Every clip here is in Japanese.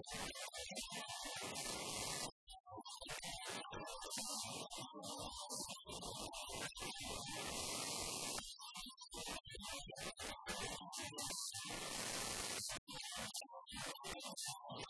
よし!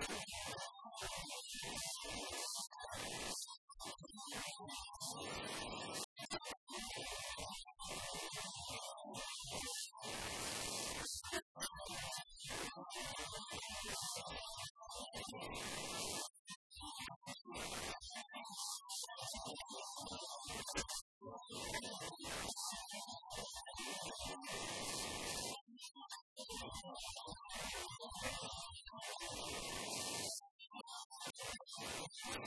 え? Thank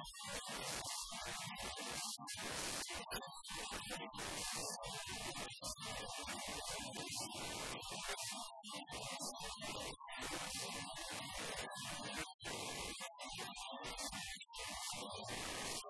よし。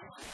よし!